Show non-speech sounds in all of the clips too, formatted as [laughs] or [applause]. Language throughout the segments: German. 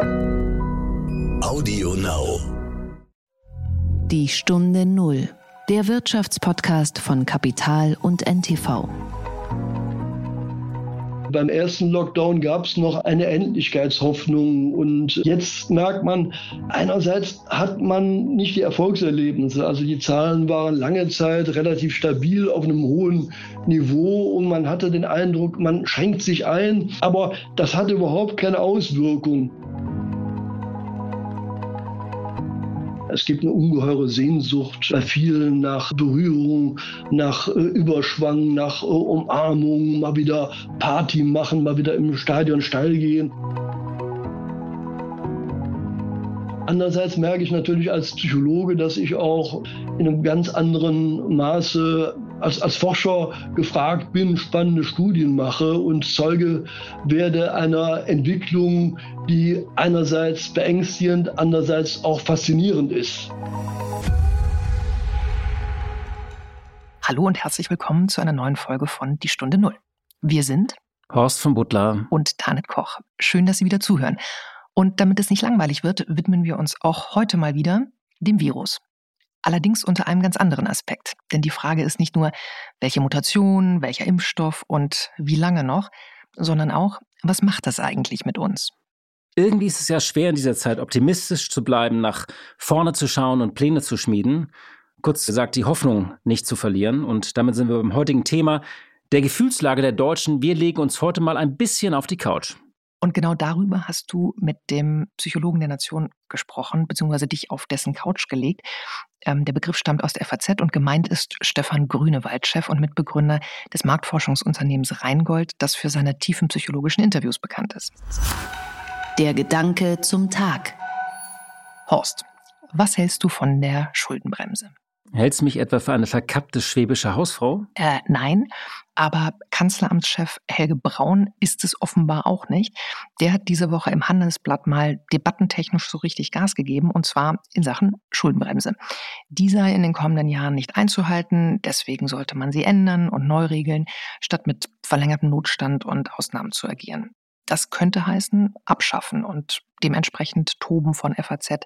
Audio Now. Die Stunde Null. Der Wirtschaftspodcast von Kapital und NTV. Beim ersten Lockdown gab es noch eine Endlichkeitshoffnung und jetzt merkt man, einerseits hat man nicht die Erfolgserlebnisse. Also die Zahlen waren lange Zeit relativ stabil auf einem hohen Niveau und man hatte den Eindruck, man schränkt sich ein, aber das hatte überhaupt keine Auswirkung. Es gibt eine ungeheure Sehnsucht bei vielen nach Berührung, nach äh, Überschwang, nach äh, Umarmung, mal wieder Party machen, mal wieder im Stadion steil gehen. Andererseits merke ich natürlich als Psychologe, dass ich auch in einem ganz anderen Maße als, als Forscher gefragt bin, spannende Studien mache und Zeuge werde einer Entwicklung, die einerseits beängstigend, andererseits auch faszinierend ist. Hallo und herzlich willkommen zu einer neuen Folge von Die Stunde Null. Wir sind Horst von Butler und Tanet Koch. Schön, dass Sie wieder zuhören. Und damit es nicht langweilig wird, widmen wir uns auch heute mal wieder dem Virus. Allerdings unter einem ganz anderen Aspekt. Denn die Frage ist nicht nur, welche Mutation, welcher Impfstoff und wie lange noch, sondern auch, was macht das eigentlich mit uns? Irgendwie ist es ja schwer in dieser Zeit optimistisch zu bleiben, nach vorne zu schauen und Pläne zu schmieden. Kurz gesagt, die Hoffnung nicht zu verlieren. Und damit sind wir beim heutigen Thema der Gefühlslage der Deutschen. Wir legen uns heute mal ein bisschen auf die Couch. Und genau darüber hast du mit dem Psychologen der Nation gesprochen, beziehungsweise dich auf dessen Couch gelegt. Ähm, der Begriff stammt aus der FAZ und gemeint ist Stefan Grünewald, Chef und Mitbegründer des Marktforschungsunternehmens Rheingold, das für seine tiefen psychologischen Interviews bekannt ist. Der Gedanke zum Tag. Horst, was hältst du von der Schuldenbremse? Hältst du mich etwa für eine verkappte schwäbische Hausfrau? Äh, nein, aber Kanzleramtschef Helge Braun ist es offenbar auch nicht. Der hat diese Woche im Handelsblatt mal debattentechnisch so richtig Gas gegeben, und zwar in Sachen Schuldenbremse. Die sei in den kommenden Jahren nicht einzuhalten, deswegen sollte man sie ändern und neu regeln, statt mit verlängertem Notstand und Ausnahmen zu agieren. Das könnte heißen, abschaffen und dementsprechend toben von FAZ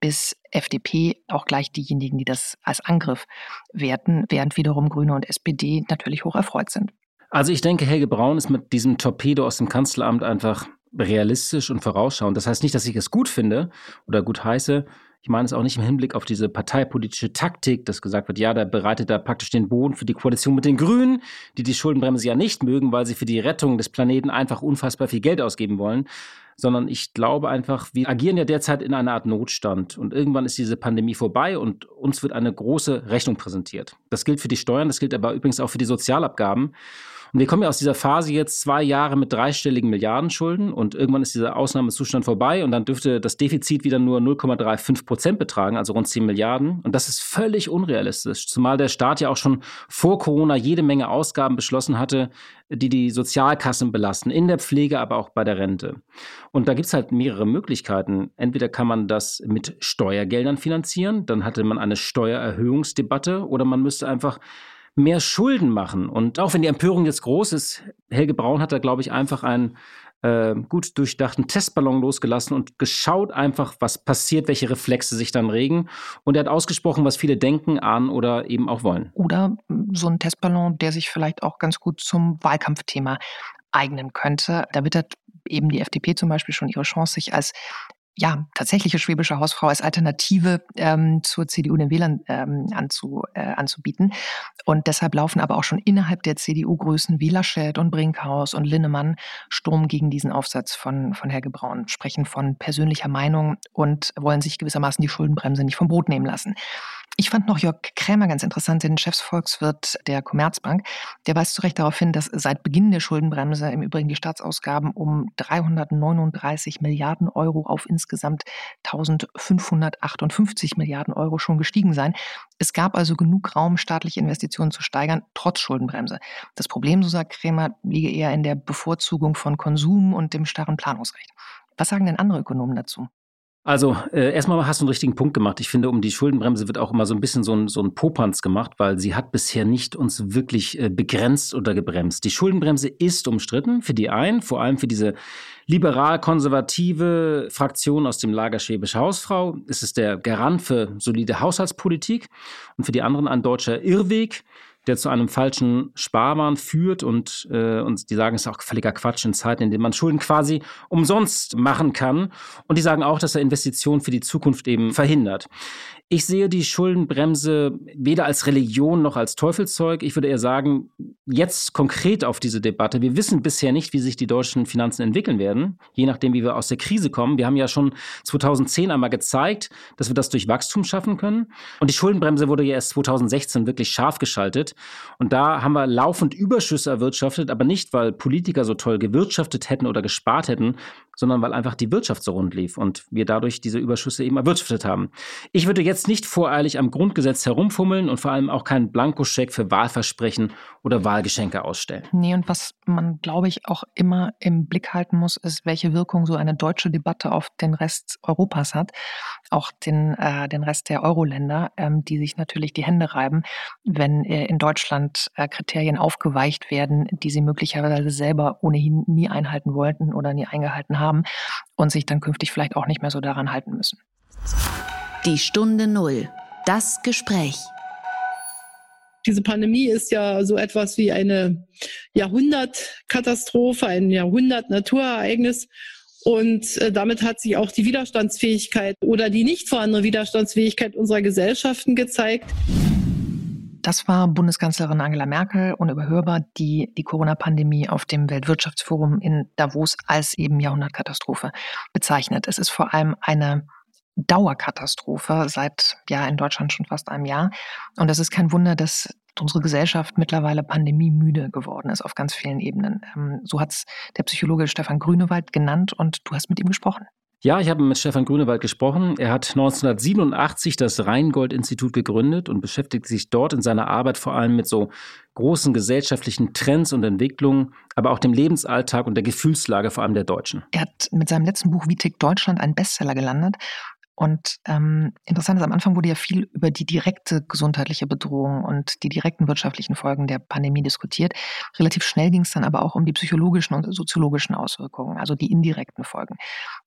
bis FDP auch gleich diejenigen, die das als Angriff werten, während wiederum Grüne und SPD natürlich hoch erfreut sind. Also ich denke, Helge Braun ist mit diesem Torpedo aus dem Kanzleramt einfach realistisch und vorausschauend. Das heißt nicht, dass ich es gut finde oder gut heiße. Ich meine es auch nicht im Hinblick auf diese parteipolitische Taktik, dass gesagt wird, ja, da bereitet er praktisch den Boden für die Koalition mit den Grünen, die die Schuldenbremse ja nicht mögen, weil sie für die Rettung des Planeten einfach unfassbar viel Geld ausgeben wollen. Sondern ich glaube einfach, wir agieren ja derzeit in einer Art Notstand und irgendwann ist diese Pandemie vorbei und uns wird eine große Rechnung präsentiert. Das gilt für die Steuern, das gilt aber übrigens auch für die Sozialabgaben. Und wir kommen ja aus dieser Phase jetzt zwei Jahre mit dreistelligen Milliardenschulden und irgendwann ist dieser Ausnahmezustand vorbei und dann dürfte das Defizit wieder nur 0,35 Prozent betragen, also rund 10 Milliarden. Und das ist völlig unrealistisch, zumal der Staat ja auch schon vor Corona jede Menge Ausgaben beschlossen hatte, die die Sozialkassen belasten, in der Pflege, aber auch bei der Rente. Und da gibt es halt mehrere Möglichkeiten. Entweder kann man das mit Steuergeldern finanzieren, dann hatte man eine Steuererhöhungsdebatte, oder man müsste einfach mehr Schulden machen. Und auch wenn die Empörung jetzt groß ist, Helge Braun hat da, glaube ich, einfach einen äh, gut durchdachten Testballon losgelassen und geschaut einfach, was passiert, welche Reflexe sich dann regen. Und er hat ausgesprochen, was viele denken, ahnen oder eben auch wollen. Oder so ein Testballon, der sich vielleicht auch ganz gut zum Wahlkampfthema eignen könnte. Da wittert eben die FDP zum Beispiel schon ihre Chance, sich als ja, tatsächliche schwäbische Hausfrau als Alternative ähm, zur CDU den Wählern ähm, anzu, äh, anzubieten. Und deshalb laufen aber auch schon innerhalb der CDU Größen wie Laschet und Brinkhaus und Linnemann Sturm gegen diesen Aufsatz von, von Helge Braun, sprechen von persönlicher Meinung und wollen sich gewissermaßen die Schuldenbremse nicht vom Brot nehmen lassen. Ich fand noch Jörg Krämer ganz interessant, den Chefsvolkswirt der Commerzbank. Der weist zu Recht darauf hin, dass seit Beginn der Schuldenbremse im Übrigen die Staatsausgaben um 339 Milliarden Euro auf insgesamt 1558 Milliarden Euro schon gestiegen seien. Es gab also genug Raum, staatliche Investitionen zu steigern, trotz Schuldenbremse. Das Problem, so sagt Krämer, liege eher in der Bevorzugung von Konsum und dem starren Planungsrecht. Was sagen denn andere Ökonomen dazu? Also äh, erstmal hast du einen richtigen Punkt gemacht. Ich finde, um die Schuldenbremse wird auch immer so ein bisschen so ein, so ein Popanz gemacht, weil sie hat bisher nicht uns wirklich äh, begrenzt oder gebremst. Die Schuldenbremse ist umstritten für die einen, vor allem für diese liberal-konservative Fraktion aus dem Lager Schwäbische Hausfrau. Es ist der Garant für solide Haushaltspolitik und für die anderen ein deutscher Irrweg der zu einem falschen Sparwahn führt und, äh, und die sagen, es ist auch völliger Quatsch in Zeiten, in denen man Schulden quasi umsonst machen kann. Und die sagen auch, dass er Investitionen für die Zukunft eben verhindert. Ich sehe die Schuldenbremse weder als Religion noch als Teufelszeug. Ich würde eher sagen, jetzt konkret auf diese Debatte. Wir wissen bisher nicht, wie sich die deutschen Finanzen entwickeln werden, je nachdem, wie wir aus der Krise kommen. Wir haben ja schon 2010 einmal gezeigt, dass wir das durch Wachstum schaffen können. Und die Schuldenbremse wurde ja erst 2016 wirklich scharf geschaltet. Und da haben wir laufend Überschüsse erwirtschaftet, aber nicht, weil Politiker so toll gewirtschaftet hätten oder gespart hätten, sondern weil einfach die Wirtschaft so rund lief und wir dadurch diese Überschüsse eben erwirtschaftet haben. Ich würde jetzt nicht voreilig am Grundgesetz herumfummeln und vor allem auch keinen Blankoscheck für Wahlversprechen oder Wahlgeschenke ausstellen. Nee, und was man, glaube ich, auch immer im Blick halten muss, ist, welche Wirkung so eine deutsche Debatte auf den Rest Europas hat, auch den, äh, den Rest der Euro-Länder, ähm, die sich natürlich die Hände reiben, wenn äh, in Deutschland äh, Kriterien aufgeweicht werden, die sie möglicherweise selber ohnehin nie einhalten wollten oder nie eingehalten haben haben und sich dann künftig vielleicht auch nicht mehr so daran halten müssen. Die Stunde Null. Das Gespräch. Diese Pandemie ist ja so etwas wie eine Jahrhundertkatastrophe, ein Jahrhundert-Naturereignis. Und äh, damit hat sich auch die Widerstandsfähigkeit oder die nicht vorhandene Widerstandsfähigkeit unserer Gesellschaften gezeigt. Das war Bundeskanzlerin Angela Merkel unüberhörbar, die die Corona-Pandemie auf dem Weltwirtschaftsforum in Davos als eben Jahrhundertkatastrophe bezeichnet. Es ist vor allem eine Dauerkatastrophe seit ja in Deutschland schon fast einem Jahr. Und es ist kein Wunder, dass unsere Gesellschaft mittlerweile pandemiemüde geworden ist auf ganz vielen Ebenen. Ähm, so hat es der Psychologe Stefan Grünewald genannt und du hast mit ihm gesprochen. Ja, ich habe mit Stefan Grünewald gesprochen. Er hat 1987 das Rheingold-Institut gegründet und beschäftigt sich dort in seiner Arbeit vor allem mit so großen gesellschaftlichen Trends und Entwicklungen, aber auch dem Lebensalltag und der Gefühlslage vor allem der Deutschen. Er hat mit seinem letzten Buch Wie tickt Deutschland einen Bestseller gelandet und ähm, interessant ist, am Anfang wurde ja viel über die direkte gesundheitliche Bedrohung und die direkten wirtschaftlichen Folgen der Pandemie diskutiert. Relativ schnell ging es dann aber auch um die psychologischen und soziologischen Auswirkungen, also die indirekten Folgen.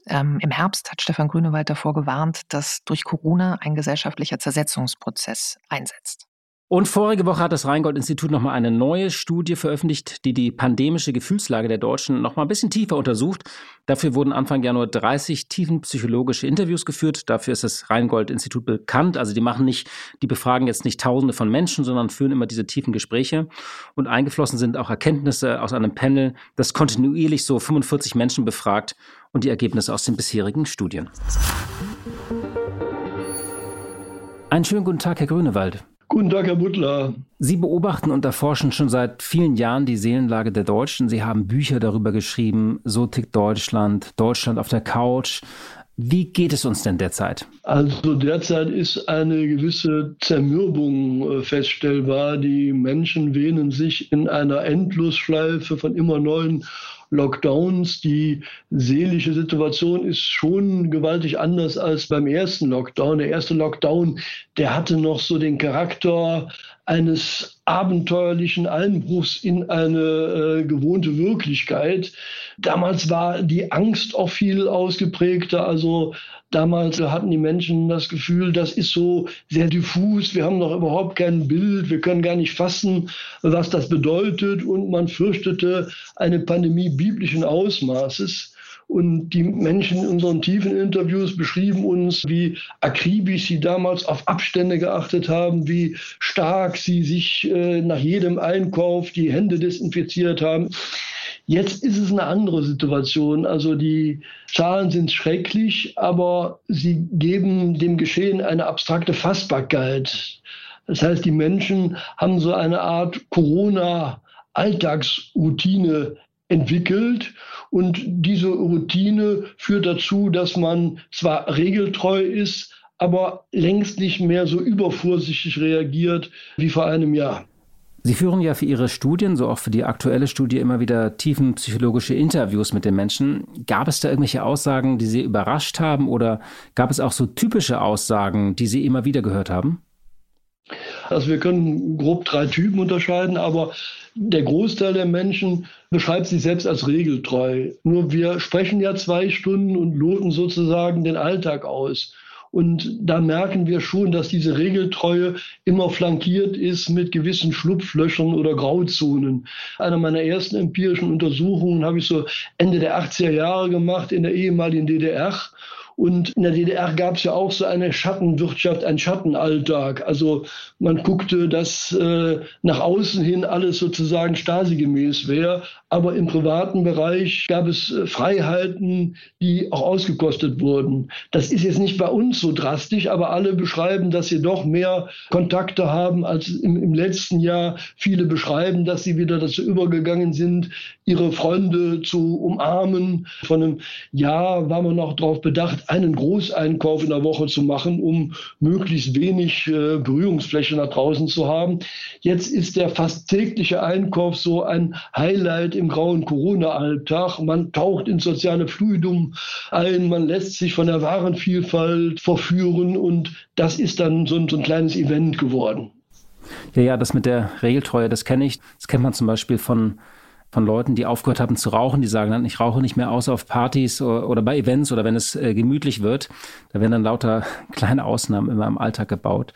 Ähm, Im Herbst hat Stefan Grünewald davor gewarnt, dass durch Corona ein gesellschaftlicher Zersetzungsprozess einsetzt. Und vorige Woche hat das Rheingold-Institut nochmal eine neue Studie veröffentlicht, die die pandemische Gefühlslage der Deutschen nochmal ein bisschen tiefer untersucht. Dafür wurden Anfang Januar 30 tiefenpsychologische Interviews geführt. Dafür ist das Rheingold-Institut bekannt. Also die machen nicht, die befragen jetzt nicht Tausende von Menschen, sondern führen immer diese tiefen Gespräche. Und eingeflossen sind auch Erkenntnisse aus einem Panel, das kontinuierlich so 45 Menschen befragt und die Ergebnisse aus den bisherigen Studien. Einen schönen guten Tag, Herr Grünewald. Guten Tag, Herr Butler. Sie beobachten und erforschen schon seit vielen Jahren die Seelenlage der Deutschen. Sie haben Bücher darüber geschrieben, So tickt Deutschland, Deutschland auf der Couch. Wie geht es uns denn derzeit? Also derzeit ist eine gewisse Zermürbung äh, feststellbar. Die Menschen wähnen sich in einer Endlosschleife von immer neuen Lockdowns. Die seelische Situation ist schon gewaltig anders als beim ersten Lockdown. Der erste Lockdown, der hatte noch so den Charakter eines abenteuerlichen Einbruchs in eine äh, gewohnte Wirklichkeit. Damals war die Angst auch viel ausgeprägter. Also damals hatten die Menschen das Gefühl, das ist so sehr diffus. Wir haben noch überhaupt kein Bild. Wir können gar nicht fassen, was das bedeutet. Und man fürchtete eine Pandemie biblischen Ausmaßes. Und die Menschen in unseren tiefen Interviews beschrieben uns, wie akribisch sie damals auf Abstände geachtet haben, wie stark sie sich äh, nach jedem Einkauf die Hände desinfiziert haben. Jetzt ist es eine andere Situation. Also die Zahlen sind schrecklich, aber sie geben dem Geschehen eine abstrakte Fassbarkeit. Das heißt, die Menschen haben so eine Art Corona-Alltagsroutine entwickelt. Und diese Routine führt dazu, dass man zwar regeltreu ist, aber längst nicht mehr so übervorsichtig reagiert wie vor einem Jahr. Sie führen ja für Ihre Studien, so auch für die aktuelle Studie, immer wieder tiefenpsychologische Interviews mit den Menschen. Gab es da irgendwelche Aussagen, die Sie überrascht haben oder gab es auch so typische Aussagen, die Sie immer wieder gehört haben? Also wir können grob drei Typen unterscheiden, aber der Großteil der Menschen beschreibt sich selbst als regeltreu. Nur wir sprechen ja zwei Stunden und loten sozusagen den Alltag aus. Und da merken wir schon, dass diese Regeltreue immer flankiert ist mit gewissen Schlupflöchern oder Grauzonen. Eine meiner ersten empirischen Untersuchungen habe ich so Ende der 80er Jahre gemacht in der ehemaligen DDR. Und in der DDR gab es ja auch so eine Schattenwirtschaft, ein Schattenalltag. Also man guckte, dass äh, nach außen hin alles sozusagen stasi-gemäß wäre. Aber im privaten Bereich gab es äh, Freiheiten, die auch ausgekostet wurden. Das ist jetzt nicht bei uns so drastisch, aber alle beschreiben, dass sie doch mehr Kontakte haben als im, im letzten Jahr. Viele beschreiben, dass sie wieder dazu übergegangen sind, ihre Freunde zu umarmen. Von einem Jahr war man noch darauf bedacht, einen Großeinkauf in der Woche zu machen, um möglichst wenig äh, Berührungsfläche nach draußen zu haben. Jetzt ist der fast tägliche Einkauf so ein Highlight im grauen Corona-Alltag. Man taucht ins soziale Fluidum ein, man lässt sich von der Warenvielfalt verführen und das ist dann so ein, so ein kleines Event geworden. Ja, ja, das mit der Regeltreue, das kenne ich. Das kennt man zum Beispiel von von Leuten, die aufgehört haben zu rauchen, die sagen dann, ich rauche nicht mehr außer auf Partys oder, bei Events oder wenn es äh, gemütlich wird. Da werden dann lauter [laughs] kleine Ausnahmen immer im Alltag gebaut.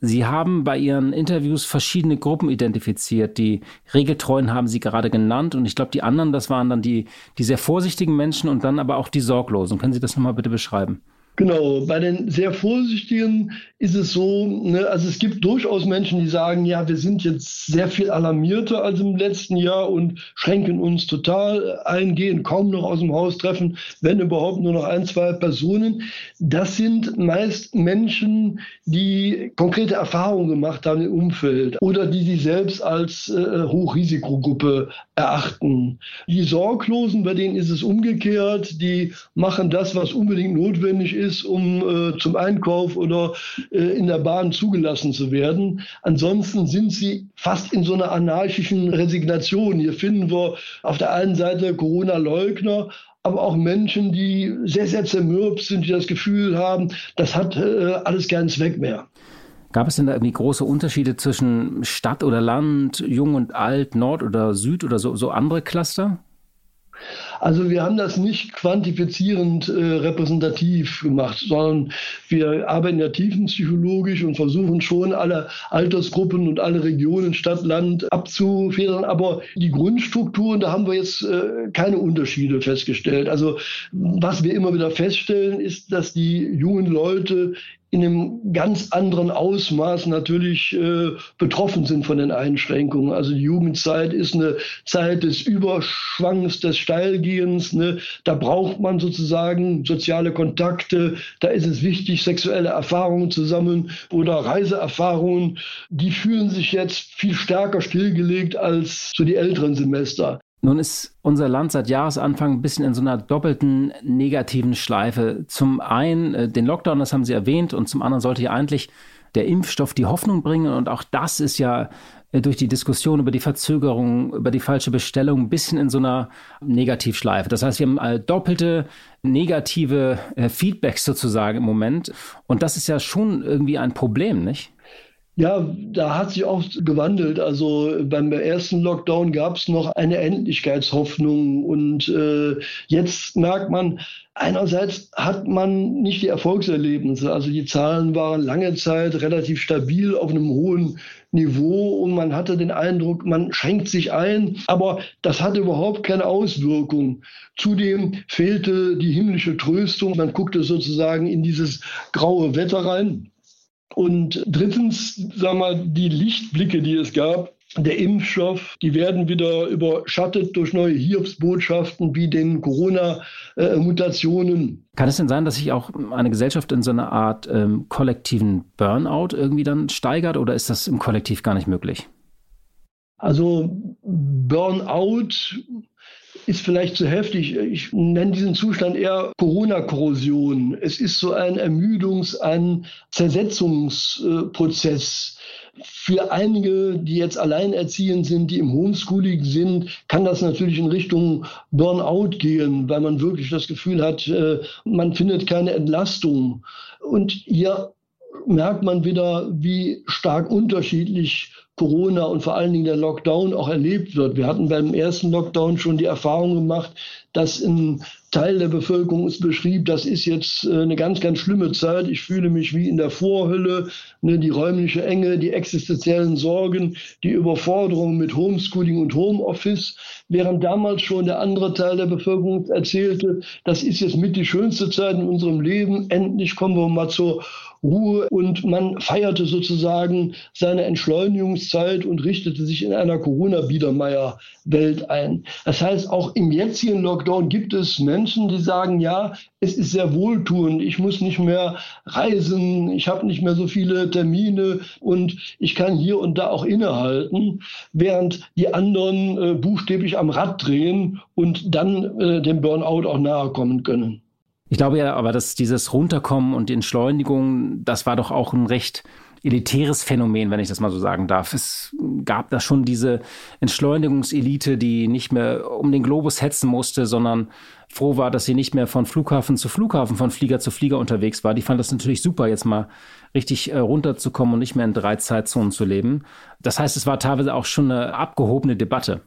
Sie haben bei Ihren Interviews verschiedene Gruppen identifiziert. Die Regeltreuen haben Sie gerade genannt und ich glaube, die anderen, das waren dann die, die sehr vorsichtigen Menschen und dann aber auch die Sorglosen. Können Sie das nochmal bitte beschreiben? Genau, bei den sehr Vorsichtigen ist es so, ne, also es gibt durchaus Menschen, die sagen, ja, wir sind jetzt sehr viel alarmierter als im letzten Jahr und schränken uns total ein, gehen kaum noch aus dem Haus, treffen, wenn überhaupt nur noch ein, zwei Personen. Das sind meist Menschen, die konkrete Erfahrungen gemacht haben im Umfeld oder die sich selbst als äh, Hochrisikogruppe erachten. Die Sorglosen, bei denen ist es umgekehrt, die machen das, was unbedingt notwendig ist, ist, um äh, zum Einkauf oder äh, in der Bahn zugelassen zu werden. Ansonsten sind sie fast in so einer anarchischen Resignation. Hier finden wir auf der einen Seite Corona-Leugner, aber auch Menschen, die sehr, sehr zermürbt sind, die das Gefühl haben, das hat äh, alles keinen Zweck mehr. Gab es denn da irgendwie große Unterschiede zwischen Stadt oder Land, Jung und Alt, Nord oder Süd oder so, so andere Cluster? Also wir haben das nicht quantifizierend äh, repräsentativ gemacht, sondern wir arbeiten ja tiefenpsychologisch und versuchen schon alle Altersgruppen und alle Regionen, Stadt, Land abzufedern. Aber die Grundstrukturen, da haben wir jetzt äh, keine Unterschiede festgestellt. Also was wir immer wieder feststellen, ist, dass die jungen Leute in einem ganz anderen Ausmaß natürlich äh, betroffen sind von den Einschränkungen. Also die Jugendzeit ist eine Zeit des Überschwangs, des Steilgehens. Ne? Da braucht man sozusagen soziale Kontakte. Da ist es wichtig, sexuelle Erfahrungen zu sammeln oder Reiseerfahrungen. Die fühlen sich jetzt viel stärker stillgelegt als so die älteren Semester. Nun ist unser Land seit Jahresanfang ein bisschen in so einer doppelten negativen Schleife. Zum einen äh, den Lockdown, das haben Sie erwähnt, und zum anderen sollte ja eigentlich der Impfstoff die Hoffnung bringen. Und auch das ist ja äh, durch die Diskussion über die Verzögerung, über die falsche Bestellung ein bisschen in so einer Negativschleife. Das heißt, wir haben äh, doppelte negative Feedbacks sozusagen im Moment. Und das ist ja schon irgendwie ein Problem, nicht? Ja, da hat sich auch gewandelt. Also beim ersten Lockdown gab es noch eine Endlichkeitshoffnung und äh, jetzt merkt man, einerseits hat man nicht die Erfolgserlebnisse. Also die Zahlen waren lange Zeit relativ stabil auf einem hohen Niveau und man hatte den Eindruck, man schränkt sich ein, aber das hatte überhaupt keine Auswirkung. Zudem fehlte die himmlische Tröstung. Man guckte sozusagen in dieses graue Wetter rein. Und drittens, sagen wir, die Lichtblicke, die es gab, der Impfstoff, die werden wieder überschattet durch neue Hiobsbotschaften wie den Corona-Mutationen. Kann es denn sein, dass sich auch eine Gesellschaft in so einer Art ähm, kollektiven Burnout irgendwie dann steigert oder ist das im Kollektiv gar nicht möglich? Also Burnout ist vielleicht zu heftig. Ich nenne diesen Zustand eher Corona-Korrosion. Es ist so ein Ermüdungs-, ein Zersetzungsprozess. Für einige, die jetzt alleinerziehend sind, die im Homeschooling sind, kann das natürlich in Richtung Burnout gehen, weil man wirklich das Gefühl hat, äh, man findet keine Entlastung. Und hier merkt man wieder, wie stark unterschiedlich Corona und vor allen Dingen der Lockdown auch erlebt wird. Wir hatten beim ersten Lockdown schon die Erfahrung gemacht, dass ein Teil der Bevölkerung es beschrieb, das ist jetzt äh, eine ganz, ganz schlimme Zeit. Ich fühle mich wie in der Vorhölle, ne, die räumliche Enge, die existenziellen Sorgen, die Überforderung mit Homeschooling und Homeoffice, während damals schon der andere Teil der Bevölkerung erzählte, das ist jetzt mit die schönste Zeit in unserem Leben. Endlich kommen wir mal zur Ruhe und man feierte sozusagen seine Entschleunigungszeit und richtete sich in einer Corona-Biedermeier-Welt ein. Das heißt, auch im jetzigen Lockdown gibt es Menschen, die sagen, ja, es ist sehr wohltuend, ich muss nicht mehr reisen, ich habe nicht mehr so viele Termine und ich kann hier und da auch innehalten, während die anderen äh, buchstäblich am Rad drehen und dann äh, dem Burnout auch nahe kommen können. Ich glaube ja, aber dass dieses Runterkommen und die Entschleunigung, das war doch auch ein recht elitäres Phänomen, wenn ich das mal so sagen darf. Es gab da schon diese Entschleunigungselite, die nicht mehr um den Globus hetzen musste, sondern froh war, dass sie nicht mehr von Flughafen zu Flughafen, von Flieger zu Flieger unterwegs war. Die fand das natürlich super, jetzt mal richtig äh, runterzukommen und nicht mehr in drei Zeitzonen zu leben. Das heißt, es war teilweise auch schon eine abgehobene Debatte.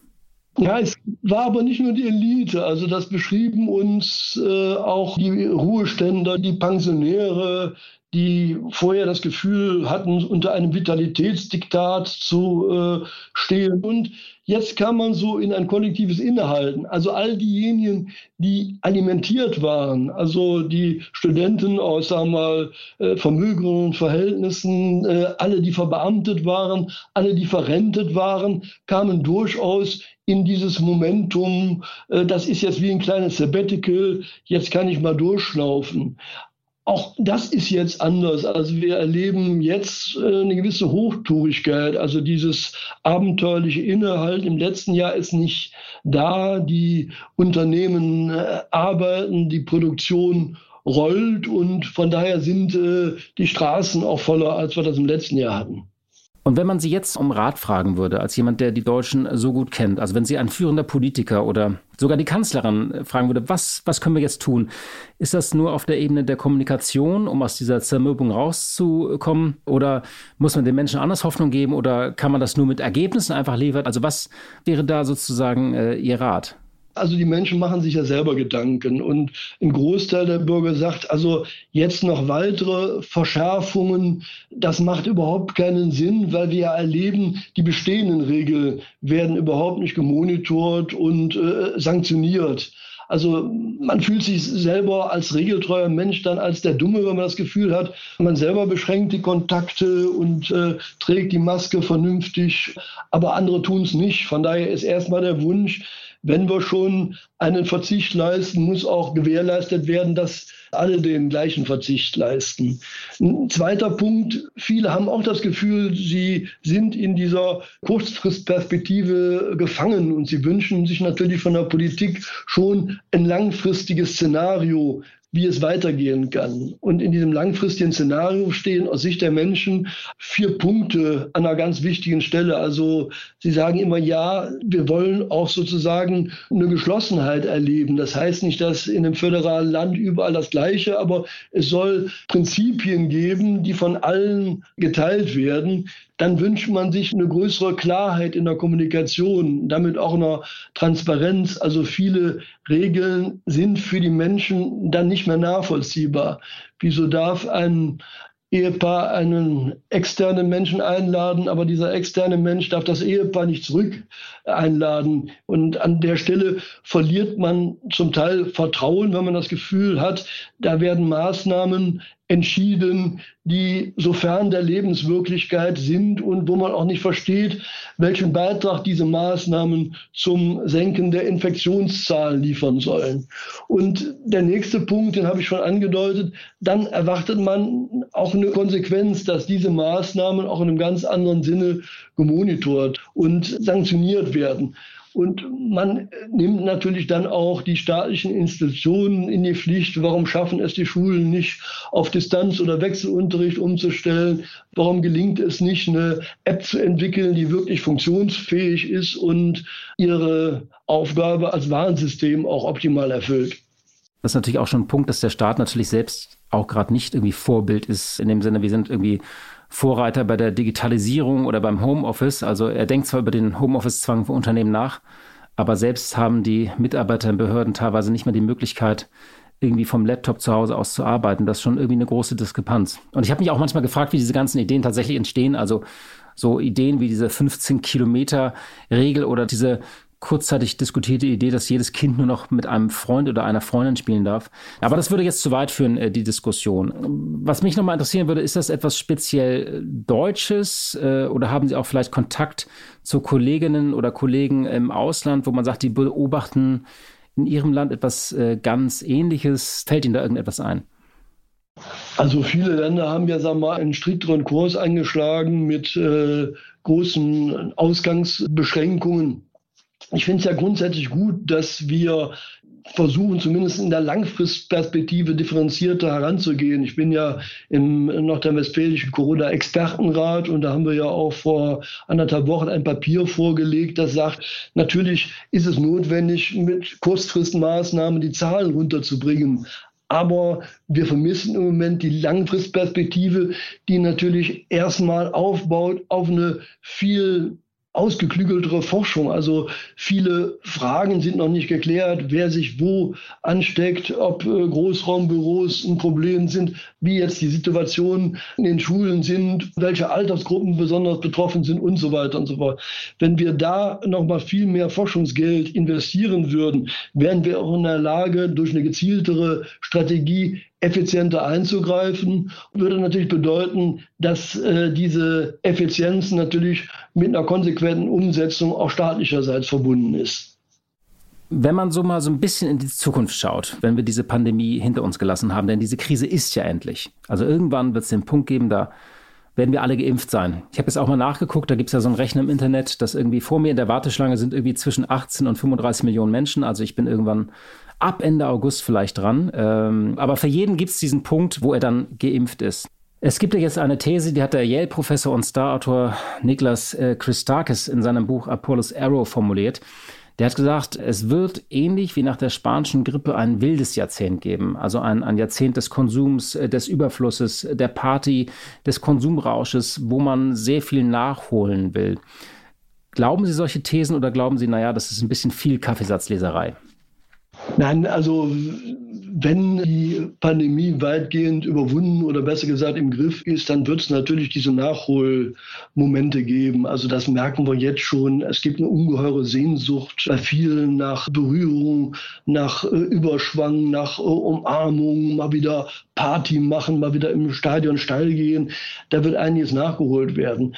Ja, es war aber nicht nur die Elite. Also das beschrieben uns äh, auch die Ruheständer, die Pensionäre, die vorher das Gefühl hatten, unter einem Vitalitätsdiktat zu äh, stehen. Und jetzt kam man so in ein kollektives Innehalten. Also all diejenigen, die alimentiert waren, also die Studenten aus sagen wir mal, äh, vermögenden Verhältnissen, äh, alle, die verbeamtet waren, alle, die verrentet waren, kamen durchaus in dieses Momentum, äh, das ist jetzt wie ein kleines Sabbatical, jetzt kann ich mal durchschnaufen. Auch das ist jetzt anders. Also wir erleben jetzt äh, eine gewisse Hochtourigkeit. Also dieses abenteuerliche Innehalten im letzten Jahr ist nicht da. Die Unternehmen äh, arbeiten, die Produktion rollt und von daher sind äh, die Straßen auch voller, als wir das im letzten Jahr hatten. Und wenn man Sie jetzt um Rat fragen würde, als jemand, der die Deutschen so gut kennt, also wenn Sie ein führender Politiker oder sogar die Kanzlerin fragen würde, was, was können wir jetzt tun? Ist das nur auf der Ebene der Kommunikation, um aus dieser Zermürbung rauszukommen? Oder muss man den Menschen anders Hoffnung geben? Oder kann man das nur mit Ergebnissen einfach liefern? Also was wäre da sozusagen äh, Ihr Rat? Also die Menschen machen sich ja selber Gedanken und ein Großteil der Bürger sagt, also jetzt noch weitere Verschärfungen, das macht überhaupt keinen Sinn, weil wir ja erleben, die bestehenden Regeln werden überhaupt nicht gemonitort und äh, sanktioniert. Also man fühlt sich selber als regeltreuer Mensch dann als der Dumme, wenn man das Gefühl hat, man selber beschränkt die Kontakte und äh, trägt die Maske vernünftig, aber andere tun es nicht. Von daher ist erstmal der Wunsch, wenn wir schon einen Verzicht leisten, muss auch gewährleistet werden, dass alle den gleichen Verzicht leisten. Ein zweiter Punkt, viele haben auch das Gefühl, sie sind in dieser Kurzfristperspektive gefangen und sie wünschen sich natürlich von der Politik schon ein langfristiges Szenario, wie es weitergehen kann. Und in diesem langfristigen Szenario stehen aus Sicht der Menschen vier Punkte an einer ganz wichtigen Stelle. Also sie sagen immer, ja, wir wollen auch sozusagen eine Geschlossenheit erleben. Das heißt nicht, dass in einem föderalen Land überall das Gleiche, aber es soll Prinzipien geben, die von allen geteilt werden, dann wünscht man sich eine größere Klarheit in der Kommunikation, damit auch eine Transparenz. Also viele Regeln sind für die Menschen dann nicht mehr nachvollziehbar. Wieso darf ein Ehepaar einen externen Menschen einladen, aber dieser externe Mensch darf das Ehepaar nicht zurück einladen. Und an der Stelle verliert man zum Teil Vertrauen, wenn man das Gefühl hat, da werden Maßnahmen entschieden, die so fern der Lebenswirklichkeit sind und wo man auch nicht versteht, welchen Beitrag diese Maßnahmen zum Senken der Infektionszahlen liefern sollen. Und der nächste Punkt, den habe ich schon angedeutet, dann erwartet man auch eine Konsequenz, dass diese Maßnahmen auch in einem ganz anderen Sinne gemonitort und sanktioniert werden. Und man nimmt natürlich dann auch die staatlichen Institutionen in die Pflicht. Warum schaffen es die Schulen nicht, auf Distanz- oder Wechselunterricht umzustellen? Warum gelingt es nicht, eine App zu entwickeln, die wirklich funktionsfähig ist und ihre Aufgabe als Warnsystem auch optimal erfüllt? Das ist natürlich auch schon ein Punkt, dass der Staat natürlich selbst auch gerade nicht irgendwie Vorbild ist, in dem Sinne, wir sind irgendwie Vorreiter bei der Digitalisierung oder beim Homeoffice. Also er denkt zwar über den Homeoffice-Zwang für Unternehmen nach, aber selbst haben die Mitarbeiter in Behörden teilweise nicht mehr die Möglichkeit, irgendwie vom Laptop zu Hause aus zu arbeiten. Das ist schon irgendwie eine große Diskrepanz. Und ich habe mich auch manchmal gefragt, wie diese ganzen Ideen tatsächlich entstehen. Also so Ideen wie diese 15 Kilometer Regel oder diese kurzzeitig diskutierte Idee, dass jedes Kind nur noch mit einem Freund oder einer Freundin spielen darf. Aber das würde jetzt zu weit führen, äh, die Diskussion. Was mich nochmal interessieren würde, ist das etwas speziell Deutsches äh, oder haben Sie auch vielleicht Kontakt zu Kolleginnen oder Kollegen im Ausland, wo man sagt, die beobachten in Ihrem Land etwas äh, ganz Ähnliches? Fällt Ihnen da irgendetwas ein? Also viele Länder haben ja sagen wir mal, einen strikteren Kurs eingeschlagen mit äh, großen Ausgangsbeschränkungen. Ich finde es ja grundsätzlich gut, dass wir versuchen, zumindest in der Langfristperspektive differenzierter heranzugehen. Ich bin ja im nordrhein-westfälischen Corona-Expertenrat und da haben wir ja auch vor anderthalb Wochen ein Papier vorgelegt, das sagt, natürlich ist es notwendig, mit Kurzfristmaßnahmen die Zahlen runterzubringen. Aber wir vermissen im Moment die Langfristperspektive, die natürlich erstmal aufbaut auf eine viel ausgeklügeltere Forschung. Also viele Fragen sind noch nicht geklärt, wer sich wo ansteckt, ob äh, Großraumbüros ein Problem sind, wie jetzt die Situation in den Schulen sind, welche Altersgruppen besonders betroffen sind und so weiter und so fort. Wenn wir da noch mal viel mehr Forschungsgeld investieren würden, wären wir auch in der Lage, durch eine gezieltere Strategie effizienter einzugreifen, würde natürlich bedeuten, dass äh, diese Effizienz natürlich mit einer konsequenten Umsetzung auch staatlicherseits verbunden ist. Wenn man so mal so ein bisschen in die Zukunft schaut, wenn wir diese Pandemie hinter uns gelassen haben, denn diese Krise ist ja endlich. Also irgendwann wird es den Punkt geben, da werden wir alle geimpft sein. Ich habe jetzt auch mal nachgeguckt, da gibt es ja so ein Rechner im Internet, dass irgendwie vor mir in der Warteschlange sind irgendwie zwischen 18 und 35 Millionen Menschen. Also ich bin irgendwann ab Ende August vielleicht dran. Ähm, aber für jeden gibt es diesen Punkt, wo er dann geimpft ist. Es gibt ja jetzt eine These, die hat der Yale-Professor und Starautor Niklas äh, Christakis in seinem Buch Apollo's Arrow formuliert. Der hat gesagt, es wird ähnlich wie nach der spanischen Grippe ein wildes Jahrzehnt geben. Also ein, ein Jahrzehnt des Konsums, äh, des Überflusses, der Party, des Konsumrausches, wo man sehr viel nachholen will. Glauben Sie solche Thesen oder glauben Sie, naja, das ist ein bisschen viel Kaffeesatzleserei? Nein, also wenn die Pandemie weitgehend überwunden oder besser gesagt im Griff ist, dann wird es natürlich diese Nachholmomente geben. Also das merken wir jetzt schon. Es gibt eine ungeheure Sehnsucht bei vielen nach Berührung, nach äh, Überschwang, nach äh, Umarmung, mal wieder Party machen, mal wieder im Stadion steil gehen. Da wird einiges nachgeholt werden.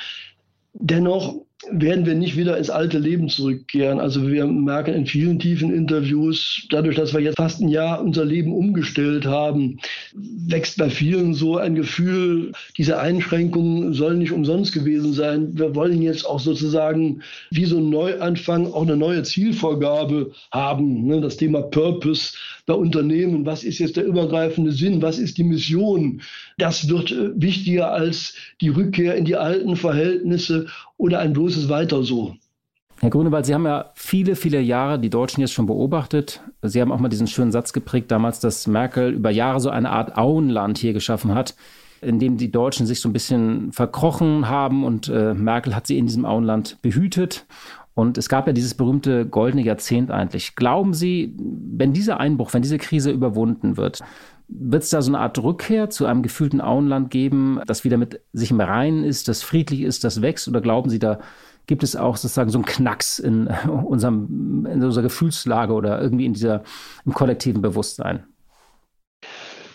Dennoch werden wir nicht wieder ins alte Leben zurückkehren. Also wir merken in vielen tiefen Interviews, dadurch, dass wir jetzt fast ein Jahr unser Leben umgestellt haben, wächst bei vielen so ein Gefühl, diese Einschränkungen sollen nicht umsonst gewesen sein. Wir wollen jetzt auch sozusagen wie so ein Neuanfang auch eine neue Zielvorgabe haben. Ne? Das Thema Purpose bei Unternehmen. Was ist jetzt der übergreifende Sinn? Was ist die Mission? Das wird äh, wichtiger als die Rückkehr in die alten Verhältnisse oder ein bloßes Weiter so. Herr Grünewald, Sie haben ja viele, viele Jahre die Deutschen jetzt schon beobachtet. Sie haben auch mal diesen schönen Satz geprägt damals, dass Merkel über Jahre so eine Art Auenland hier geschaffen hat, in dem die Deutschen sich so ein bisschen verkrochen haben und äh, Merkel hat sie in diesem Auenland behütet. Und es gab ja dieses berühmte goldene Jahrzehnt eigentlich. Glauben Sie, wenn dieser Einbruch, wenn diese Krise überwunden wird, wird es da so eine Art Rückkehr zu einem gefühlten Auenland geben, das wieder mit sich im Reinen ist, das friedlich ist, das wächst? Oder glauben Sie, da gibt es auch sozusagen so einen Knacks in, [laughs] unserem, in unserer Gefühlslage oder irgendwie in dieser, im kollektiven Bewusstsein?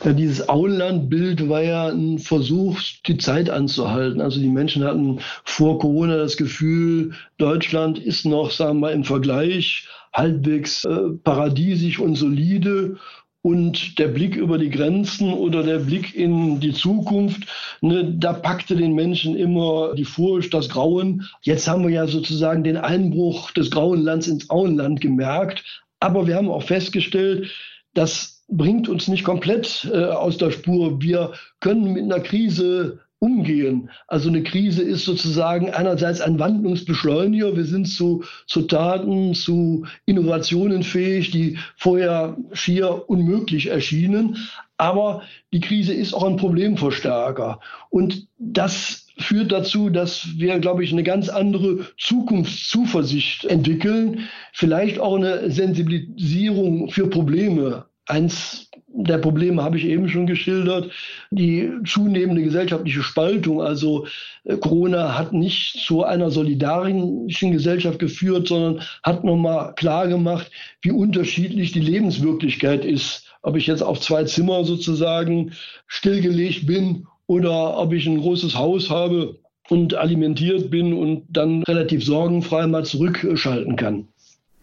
Ja, dieses Auenlandbild war ja ein Versuch, die Zeit anzuhalten. Also die Menschen hatten vor Corona das Gefühl, Deutschland ist noch, sagen wir mal, im Vergleich halbwegs äh, paradiesisch und solide und der Blick über die Grenzen oder der Blick in die Zukunft, ne, da packte den Menschen immer die Furcht, das Grauen. Jetzt haben wir ja sozusagen den Einbruch des Grauen Lands ins Auenland gemerkt. Aber wir haben auch festgestellt, das bringt uns nicht komplett äh, aus der Spur. Wir können mit einer Krise umgehen. Also eine Krise ist sozusagen einerseits ein Wandlungsbeschleuniger. Wir sind zu, zu Taten, zu Innovationen fähig, die vorher schier unmöglich erschienen. Aber die Krise ist auch ein Problemverstärker. Und das führt dazu, dass wir, glaube ich, eine ganz andere Zukunftszuversicht entwickeln, vielleicht auch eine Sensibilisierung für Probleme. Eins der Probleme habe ich eben schon geschildert. Die zunehmende gesellschaftliche Spaltung, also äh, Corona hat nicht zu einer solidarischen Gesellschaft geführt, sondern hat nochmal klar gemacht, wie unterschiedlich die Lebenswirklichkeit ist. Ob ich jetzt auf zwei Zimmer sozusagen stillgelegt bin oder ob ich ein großes Haus habe und alimentiert bin und dann relativ sorgenfrei mal zurückschalten kann.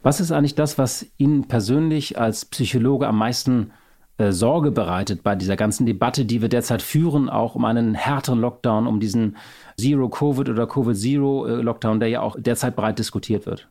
Was ist eigentlich das, was Ihnen persönlich als Psychologe am meisten äh, Sorge bereitet bei dieser ganzen Debatte, die wir derzeit führen, auch um einen härteren Lockdown, um diesen Zero-Covid oder Covid-Zero-Lockdown, der ja auch derzeit breit diskutiert wird?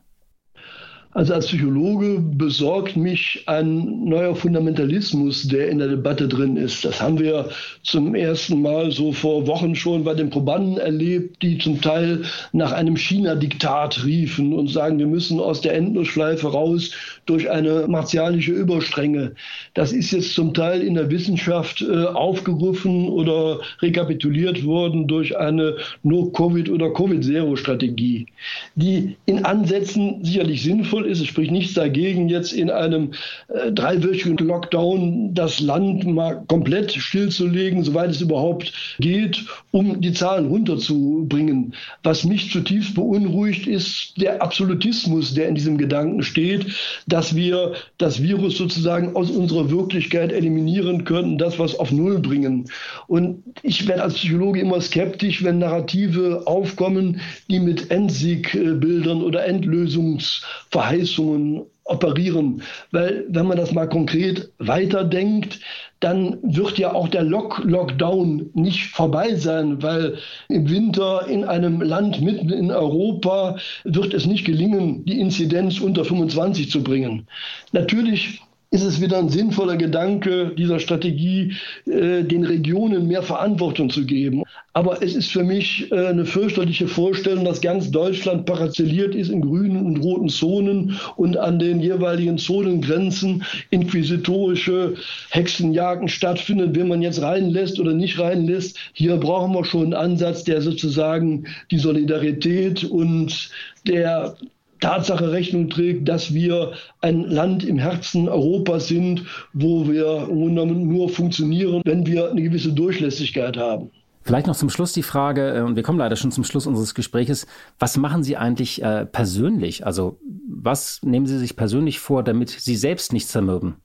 Also als Psychologe besorgt mich ein neuer Fundamentalismus, der in der Debatte drin ist. Das haben wir zum ersten Mal so vor Wochen schon bei den Probanden erlebt, die zum Teil nach einem China-Diktat riefen und sagen, wir müssen aus der Endlosschleife raus durch eine martialische Überstrenge. Das ist jetzt zum Teil in der Wissenschaft äh, aufgerufen oder rekapituliert worden durch eine No-Covid- oder Covid-Zero-Strategie, die in Ansätzen sicherlich sinnvoll sinnvoll ist. Es spricht nichts dagegen, jetzt in einem äh, dreiwöchigen Lockdown das Land mal komplett stillzulegen, soweit es überhaupt geht, um die Zahlen runterzubringen. Was mich zutiefst beunruhigt, ist der Absolutismus, der in diesem Gedanken steht, dass wir das Virus sozusagen aus unserer Wirklichkeit eliminieren könnten, das was auf Null bringen. Und ich werde als Psychologe immer skeptisch, wenn Narrative aufkommen, die mit Endsiegbildern oder Endlösungsverhalten Verheißungen operieren. Weil wenn man das mal konkret weiterdenkt, dann wird ja auch der Lock Lockdown nicht vorbei sein, weil im Winter in einem Land mitten in Europa wird es nicht gelingen, die Inzidenz unter 25 zu bringen. Natürlich ist es wieder ein sinnvoller Gedanke dieser Strategie, äh, den Regionen mehr Verantwortung zu geben. Aber es ist für mich äh, eine fürchterliche Vorstellung, dass ganz Deutschland parzelliert ist in grünen und roten Zonen und an den jeweiligen Zonengrenzen inquisitorische Hexenjagden stattfinden, wenn man jetzt reinlässt oder nicht reinlässt. Hier brauchen wir schon einen Ansatz, der sozusagen die Solidarität und der Tatsache Rechnung trägt, dass wir ein Land im Herzen Europas sind, wo wir nur funktionieren, wenn wir eine gewisse Durchlässigkeit haben. Vielleicht noch zum Schluss die Frage, äh, und wir kommen leider schon zum Schluss unseres Gespräches, was machen Sie eigentlich äh, persönlich? Also was nehmen Sie sich persönlich vor, damit Sie selbst nicht zermürben?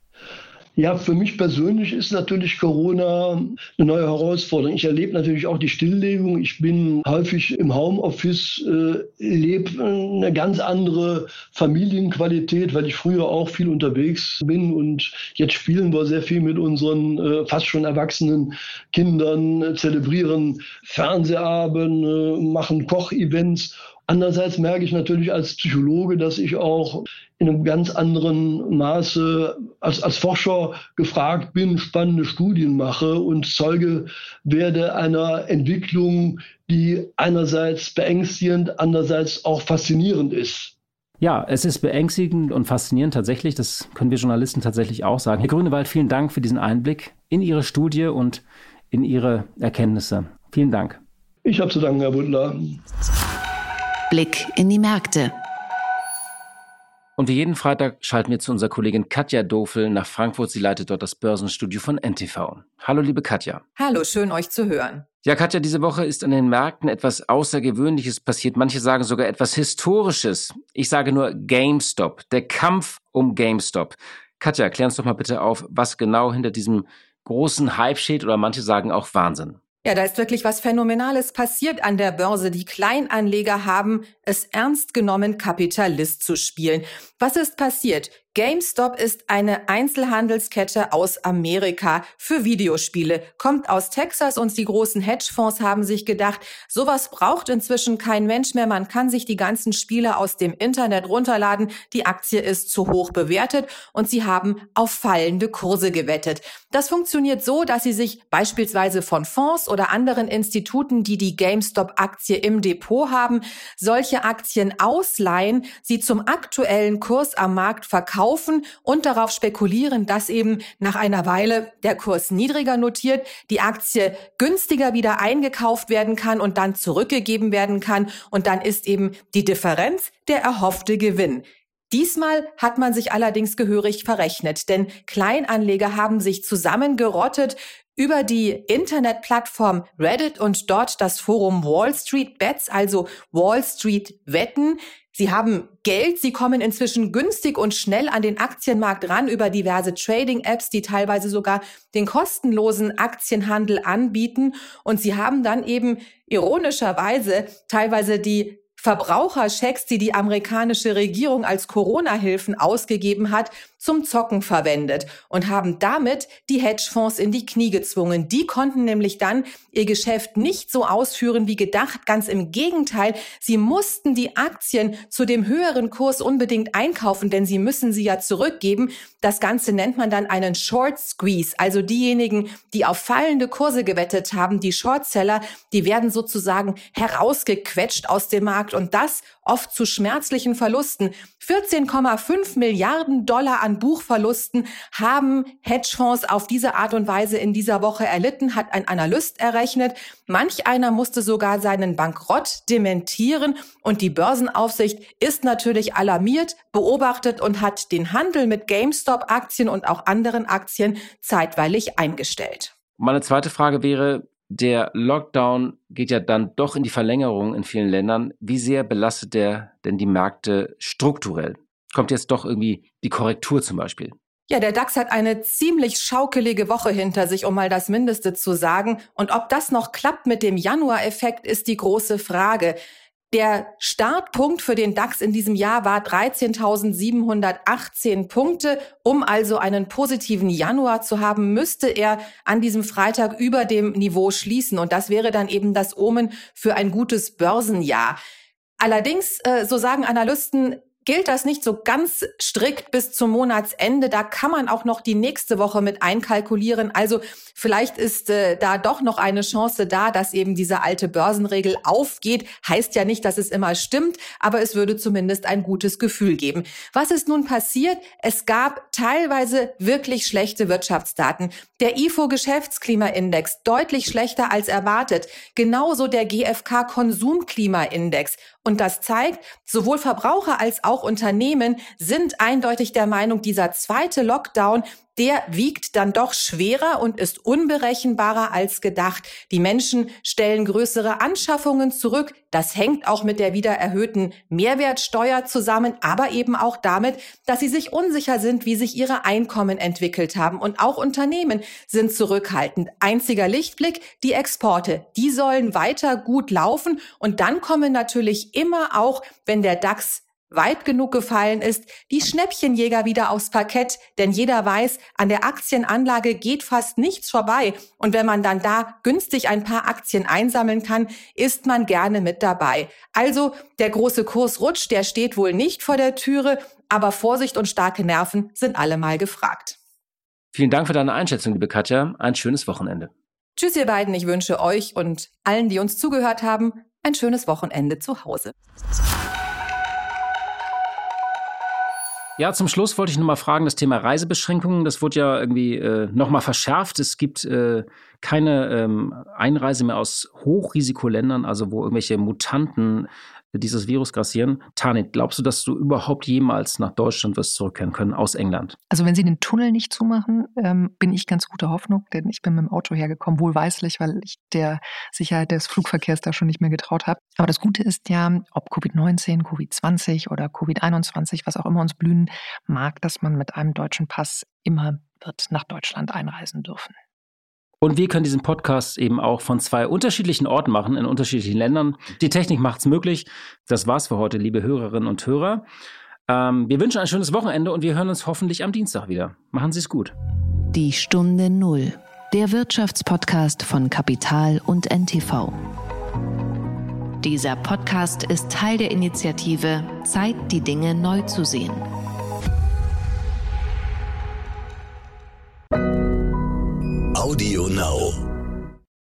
Ja, für mich persönlich ist natürlich Corona eine neue Herausforderung. Ich erlebe natürlich auch die Stilllegung. Ich bin häufig im Homeoffice, äh, lebe eine ganz andere Familienqualität, weil ich früher auch viel unterwegs bin und jetzt spielen wir sehr viel mit unseren äh, fast schon erwachsenen Kindern, äh, zelebrieren Fernsehabende, machen Kochevents Andererseits merke ich natürlich als Psychologe, dass ich auch in einem ganz anderen Maße als, als Forscher gefragt bin, spannende Studien mache und Zeuge werde einer Entwicklung, die einerseits beängstigend, andererseits auch faszinierend ist. Ja, es ist beängstigend und faszinierend tatsächlich. Das können wir Journalisten tatsächlich auch sagen. Herr Grünewald, vielen Dank für diesen Einblick in Ihre Studie und in Ihre Erkenntnisse. Vielen Dank. Ich habe zu danken, Herr Bundler. Blick in die Märkte. Und wie jeden Freitag schalten wir zu unserer Kollegin Katja Dofel nach Frankfurt. Sie leitet dort das Börsenstudio von NTV. Hallo, liebe Katja. Hallo, schön euch zu hören. Ja, Katja, diese Woche ist an den Märkten etwas Außergewöhnliches passiert. Manche sagen sogar etwas Historisches. Ich sage nur GameStop, der Kampf um GameStop. Katja, klär uns doch mal bitte auf, was genau hinter diesem großen Hype steht oder manche sagen auch Wahnsinn. Ja, da ist wirklich was Phänomenales passiert an der Börse. Die Kleinanleger haben es ernst genommen Kapitalist zu spielen. Was ist passiert? GameStop ist eine Einzelhandelskette aus Amerika für Videospiele, kommt aus Texas und die großen Hedgefonds haben sich gedacht, sowas braucht inzwischen kein Mensch mehr, man kann sich die ganzen Spiele aus dem Internet runterladen, die Aktie ist zu hoch bewertet und sie haben auf fallende Kurse gewettet. Das funktioniert so, dass sie sich beispielsweise von Fonds oder anderen Instituten, die die GameStop-Aktie im Depot haben, solche Aktien ausleihen, sie zum aktuellen Kurs am Markt verkaufen kaufen und darauf spekulieren, dass eben nach einer Weile der Kurs niedriger notiert, die Aktie günstiger wieder eingekauft werden kann und dann zurückgegeben werden kann und dann ist eben die Differenz der erhoffte Gewinn. Diesmal hat man sich allerdings gehörig verrechnet, denn Kleinanleger haben sich zusammengerottet über die Internetplattform Reddit und dort das Forum Wall Street Bets, also Wall Street Wetten. Sie haben Geld, sie kommen inzwischen günstig und schnell an den Aktienmarkt ran über diverse Trading-Apps, die teilweise sogar den kostenlosen Aktienhandel anbieten. Und sie haben dann eben ironischerweise teilweise die Verbraucherschecks, die die amerikanische Regierung als Corona-Hilfen ausgegeben hat, zum Zocken verwendet und haben damit die Hedgefonds in die Knie gezwungen. Die konnten nämlich dann ihr Geschäft nicht so ausführen wie gedacht. Ganz im Gegenteil, sie mussten die Aktien zu dem höheren Kurs unbedingt einkaufen, denn sie müssen sie ja zurückgeben. Das Ganze nennt man dann einen Short Squeeze. Also diejenigen, die auf fallende Kurse gewettet haben, die Shortseller, die werden sozusagen herausgequetscht aus dem Markt und das oft zu schmerzlichen Verlusten. 14,5 Milliarden Dollar an Buchverlusten haben Hedgefonds auf diese Art und Weise in dieser Woche erlitten, hat ein Analyst errechnet. Manch einer musste sogar seinen Bankrott dementieren und die Börsenaufsicht ist natürlich alarmiert, beobachtet und hat den Handel mit GameStop-Aktien und auch anderen Aktien zeitweilig eingestellt. Meine zweite Frage wäre, der Lockdown geht ja dann doch in die Verlängerung in vielen Ländern. Wie sehr belastet der denn die Märkte strukturell? Kommt jetzt doch irgendwie die Korrektur zum Beispiel? Ja, der DAX hat eine ziemlich schaukelige Woche hinter sich, um mal das Mindeste zu sagen. Und ob das noch klappt mit dem Januar-Effekt, ist die große Frage. Der Startpunkt für den DAX in diesem Jahr war 13.718 Punkte. Um also einen positiven Januar zu haben, müsste er an diesem Freitag über dem Niveau schließen. Und das wäre dann eben das Omen für ein gutes Börsenjahr. Allerdings, äh, so sagen Analysten, gilt das nicht so ganz strikt bis zum Monatsende. Da kann man auch noch die nächste Woche mit einkalkulieren. Also vielleicht ist äh, da doch noch eine Chance da, dass eben diese alte Börsenregel aufgeht. Heißt ja nicht, dass es immer stimmt, aber es würde zumindest ein gutes Gefühl geben. Was ist nun passiert? Es gab teilweise wirklich schlechte Wirtschaftsdaten. Der IFO-Geschäftsklimaindex deutlich schlechter als erwartet. Genauso der GfK-Konsumklimaindex. Und das zeigt, sowohl Verbraucher als auch Unternehmen sind eindeutig der Meinung, dieser zweite Lockdown, der wiegt dann doch schwerer und ist unberechenbarer als gedacht. Die Menschen stellen größere Anschaffungen zurück. Das hängt auch mit der wieder erhöhten Mehrwertsteuer zusammen, aber eben auch damit, dass sie sich unsicher sind, wie sich ihre Einkommen entwickelt haben. Und auch Unternehmen sind zurückhaltend. Einziger Lichtblick, die Exporte. Die sollen weiter gut laufen. Und dann kommen natürlich immer auch, wenn der DAX weit genug gefallen ist, die Schnäppchenjäger wieder aufs Parkett, denn jeder weiß, an der Aktienanlage geht fast nichts vorbei. Und wenn man dann da günstig ein paar Aktien einsammeln kann, ist man gerne mit dabei. Also der große Kursrutsch, der steht wohl nicht vor der Türe, aber Vorsicht und starke Nerven sind allemal gefragt. Vielen Dank für deine Einschätzung, liebe Katja. Ein schönes Wochenende. Tschüss, ihr beiden. Ich wünsche euch und allen, die uns zugehört haben, ein schönes Wochenende zu Hause. Ja, zum Schluss wollte ich noch mal fragen, das Thema Reisebeschränkungen, das wurde ja irgendwie äh, mal verschärft. Es gibt äh, keine ähm, Einreise mehr aus Hochrisikoländern, also wo irgendwelche Mutanten dieses Virus grassieren. Tanit, glaubst du, dass du überhaupt jemals nach Deutschland wirst zurückkehren können aus England? Also wenn sie den Tunnel nicht zumachen, ähm, bin ich ganz guter Hoffnung, denn ich bin mit dem Auto hergekommen, wohlweislich, weil ich der Sicherheit des Flugverkehrs da schon nicht mehr getraut habe. Aber das Gute ist ja, ob Covid-19, Covid-20 oder Covid-21, was auch immer uns blühen mag, dass man mit einem deutschen Pass immer wird nach Deutschland einreisen dürfen. Und wir können diesen Podcast eben auch von zwei unterschiedlichen Orten machen, in unterschiedlichen Ländern. Die Technik macht es möglich. Das war's für heute, liebe Hörerinnen und Hörer. Ähm, wir wünschen ein schönes Wochenende und wir hören uns hoffentlich am Dienstag wieder. Machen Sie es gut. Die Stunde Null, der Wirtschaftspodcast von Kapital und NTV. Dieser Podcast ist Teil der Initiative Zeit, die Dinge neu zu sehen. Audio Now.